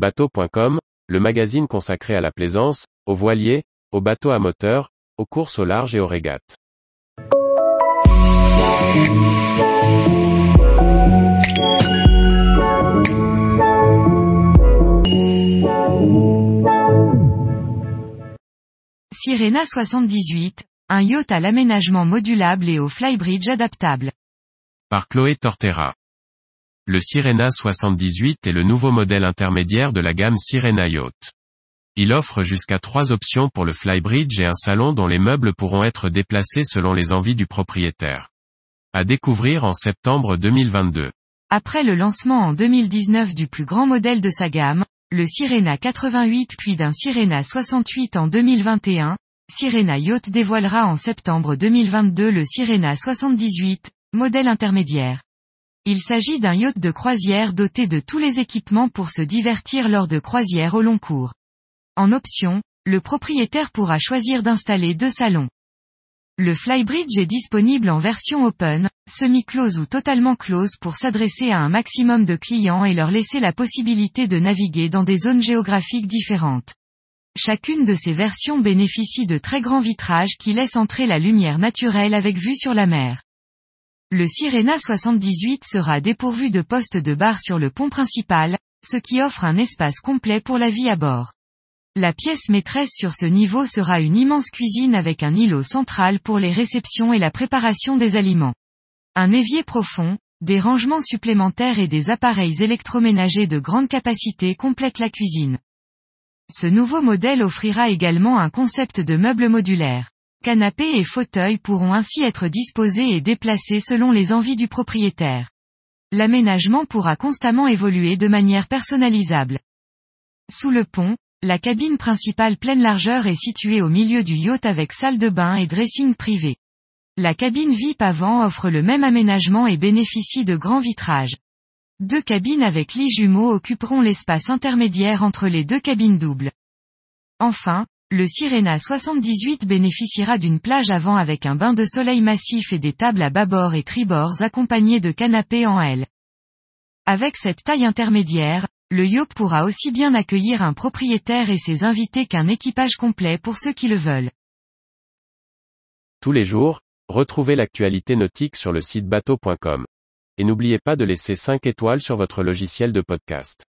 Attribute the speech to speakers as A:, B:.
A: Bateau.com, le magazine consacré à la plaisance, aux voiliers, aux bateaux à moteur, aux courses au large et aux régates.
B: Sirena 78, un yacht à l'aménagement modulable et au flybridge adaptable.
A: Par Chloé Tortera. Le Sirena 78 est le nouveau modèle intermédiaire de la gamme Sirena Yacht. Il offre jusqu'à trois options pour le flybridge et un salon dont les meubles pourront être déplacés selon les envies du propriétaire. À découvrir en septembre 2022.
B: Après le lancement en 2019 du plus grand modèle de sa gamme, le Sirena 88 puis d'un Sirena 68 en 2021, Sirena Yacht dévoilera en septembre 2022 le Sirena 78, modèle intermédiaire. Il s'agit d'un yacht de croisière doté de tous les équipements pour se divertir lors de croisières au long cours. En option, le propriétaire pourra choisir d'installer deux salons. Le Flybridge est disponible en version open, semi-close ou totalement close pour s'adresser à un maximum de clients et leur laisser la possibilité de naviguer dans des zones géographiques différentes. Chacune de ces versions bénéficie de très grands vitrages qui laissent entrer la lumière naturelle avec vue sur la mer. Le Sirena 78 sera dépourvu de poste de bar sur le pont principal, ce qui offre un espace complet pour la vie à bord. La pièce maîtresse sur ce niveau sera une immense cuisine avec un îlot central pour les réceptions et la préparation des aliments. Un évier profond, des rangements supplémentaires et des appareils électroménagers de grande capacité complètent la cuisine. Ce nouveau modèle offrira également un concept de meubles modulaires. Canapés et fauteuils pourront ainsi être disposés et déplacés selon les envies du propriétaire. L'aménagement pourra constamment évoluer de manière personnalisable. Sous le pont, la cabine principale pleine largeur est située au milieu du yacht avec salle de bain et dressing privé. La cabine VIP avant offre le même aménagement et bénéficie de grands vitrages. Deux cabines avec lits jumeaux occuperont l'espace intermédiaire entre les deux cabines doubles. Enfin, le Sirena 78 bénéficiera d'une plage avant avec un bain de soleil massif et des tables à bâbord et tribord accompagnées de canapés en L. Avec cette taille intermédiaire, le yacht pourra aussi bien accueillir un propriétaire et ses invités qu'un équipage complet pour ceux qui le veulent.
A: Tous les jours, retrouvez l'actualité nautique sur le site bateau.com. Et n'oubliez pas de laisser 5 étoiles sur votre logiciel de podcast.